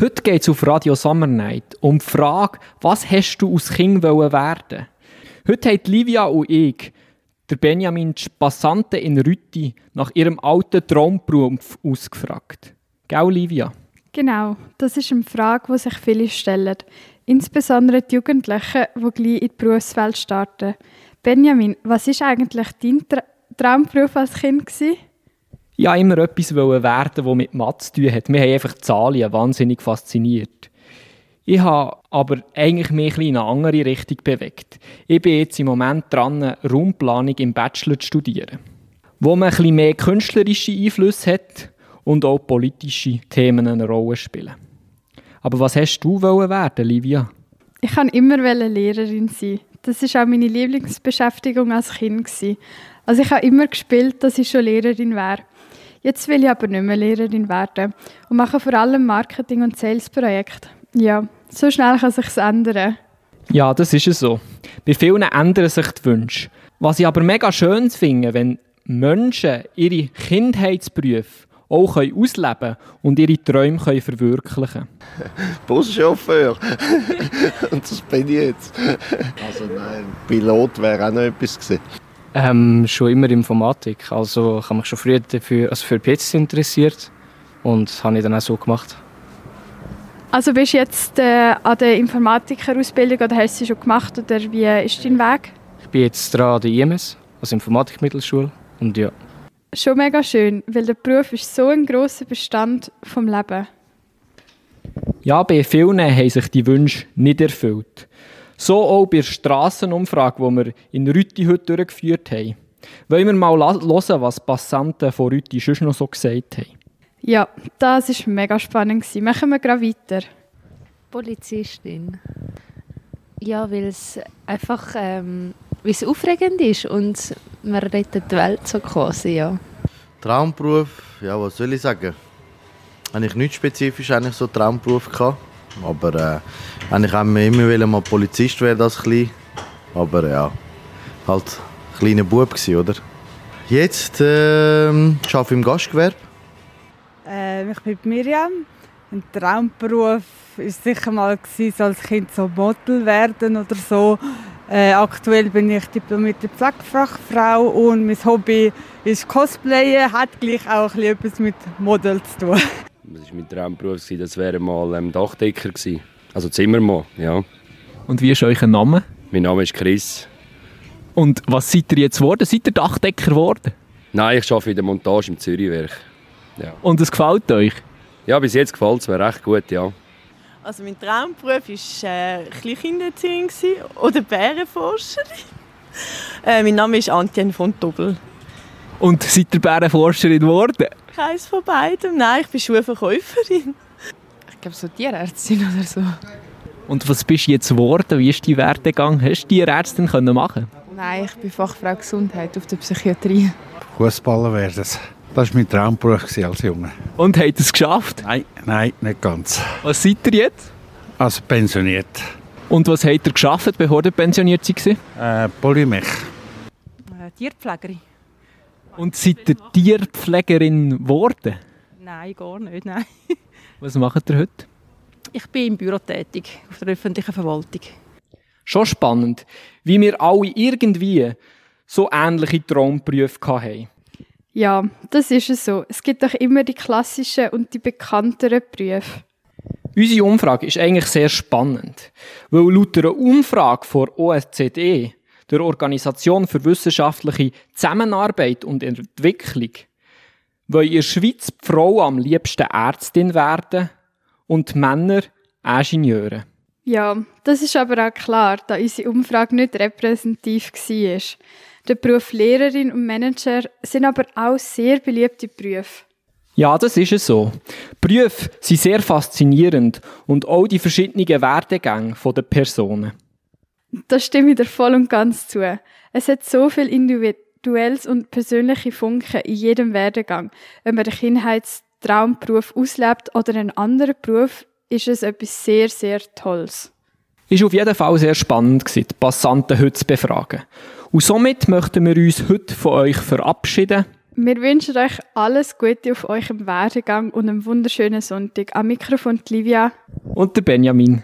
Heute geht es auf Radio Summer Night um die Frage, was hast du als Kind werden Heute haben Livia und ich der Benjamin die Passanten in Rütti nach ihrem alten Traumberuf ausgefragt. Gell, Livia? Genau, das ist eine Frage, die sich viele stellen. Insbesondere die Jugendlichen, die gleich in die Berufswelt starten. Benjamin, was ist eigentlich dein Tra Traumberuf als Kind? Gewesen? Ja, immer etwas werden, das mit Mathe zu tun hat. Wir haben einfach Zahlen wahnsinnig fasziniert. Ich habe aber eigentlich mich in eine andere Richtung bewegt. Ich bin jetzt im Moment dran, Raumplanung im Bachelor zu studieren, wo man ein mehr künstlerische Einflüsse hat und auch politische Themen eine Rolle spielen. Aber was hast du werden, Livia? Ich kann immer Lehrerin sein. Das ist auch meine Lieblingsbeschäftigung als Kind. Also ich habe immer gespielt, dass ich schon Lehrerin wäre. Jetzt will ich aber nicht mehr Lehrerin werden und mache vor allem Marketing- und Sales-Projekte. Ja, so schnell kann sich ändern. Ja, das ist es so. Bei vielen ändern sich die Wünsche. Was ich aber mega schön finde, wenn Menschen ihre Kindheitsberufe auch ausleben können und ihre Träume können verwirklichen können. Buschauffeur. und das bin ich jetzt. Also nein, Pilot wäre auch noch etwas gewesen. Ähm, schon immer Informatik. Also ich habe mich schon früher dafür, also für PCs interessiert und habe ich dann auch so gemacht. Also bist du jetzt äh, an der Informatikerausbildung oder hast du sie schon gemacht oder wie ist dein Weg? Ich bin jetzt dran an der IMS, also Informatikmittelschule und ja. Schon mega schön, weil der Beruf ist so ein grosser Bestand vom Leben. Ja, bei vielen haben sich die Wünsche nicht erfüllt. So auch bei der Strassenumfrage, die wir in Rütti heute durchgeführt haben. Wollen wir mal hören, was Passanten von Rütti schon noch so gesagt haben? Ja, das war mega spannend. Machen wir gerade weiter. Polizistin. Ja, weil es einfach ähm, weil es aufregend ist und man rettet die Welt so quasi, ja. Traumberuf, ja, was soll ich sagen? Habe ich nicht spezifisch eigentlich so Traumberuf gehabt. Aber äh, eigentlich haben wir immer mal Polizist werden als klein. Aber ja, halt ein kleiner Bub gewesen, oder? Jetzt äh, arbeite ich im Gastgewerbe äh, ich bin Miriam. Ein Traumberuf war sicher mal gewesen, als Kind so Model werden oder so. Äh, aktuell bin ich diplomierte Pflegefachfrau und mein Hobby ist Cosplayen, hat gleich auch etwas mit Model zu tun. Das war mein Traumberuf, das wäre mal ähm, Dachdecker gewesen. Also Zimmermann, ja. Und wie ist euer Name? Mein Name ist Chris. Und was seid ihr jetzt geworden? Seid ihr Dachdecker geworden? Nein, ich arbeite in der Montage im Zürichwerk. Ja. Und es gefällt euch? Ja, bis jetzt gefällt es mir recht gut, ja. Also mein Traumberuf war äh, Kleinkinderzieherin oder Bärenforscherin. Äh, mein Name ist Antjen von Dobbel. Und seid ihr Bärenforscherin geworden? Keins von beidem. Nein, ich bin Schuhverkäuferin. Ich glaube so Tierärztin oder so. Und was bist du jetzt geworden? Wie ist dein Werdegang? Hast du Tierärztin machen Nein, ich bin Fachfrau Gesundheit auf der Psychiatrie. Fußballer werden. Das war mein Traumberuf als Junge. Und habt ihr es geschafft? Nein, nein, nicht ganz. Was seid ihr jetzt? Also pensioniert. Und was habt ihr geschafft, bevor ihr pensioniert seid? Äh, Polymech. Äh, Tierpflegerin. Und seid ihr Tierpflegerin geworden? Nein, gar nicht, nein. was macht ihr heute? Ich bin im Büro tätig, auf der öffentlichen Verwaltung. Schon spannend, wie wir alle irgendwie so ähnliche Traumberufe hatten. Ja, das ist es so. Es gibt doch immer die klassischen und die bekannteren Berufe. Unsere Umfrage ist eigentlich sehr spannend, weil laut einer Umfrage vor OSZE, der Organisation für wissenschaftliche Zusammenarbeit und Entwicklung, wollen in der Schweiz die Frauen am liebsten Ärztin werden und die Männer Ingenieure. Ja, das ist aber auch klar, da unsere Umfrage nicht repräsentativ war. Der Beruf Lehrerin und Manager sind aber auch sehr beliebte Berufe. Ja, das ist es so. Berufe sind sehr faszinierend und auch die verschiedenen Werdegänge der Personen. Das stimme ich dir voll und ganz zu. Es hat so viel individuelles und persönliche Funken in jedem Werdegang. Wenn man den Kindheitstraumberuf auslebt oder einen anderen Beruf, ist es etwas sehr, sehr Tolles. Ist auf jeden Fall sehr spannend gewesen, die Passanten heute zu befragen. Und somit möchten wir uns heute von euch verabschieden. Wir wünschen euch alles Gute auf eurem Werdegang und einen wunderschönen Sonntag. Am Mikrofon Livia und der Benjamin.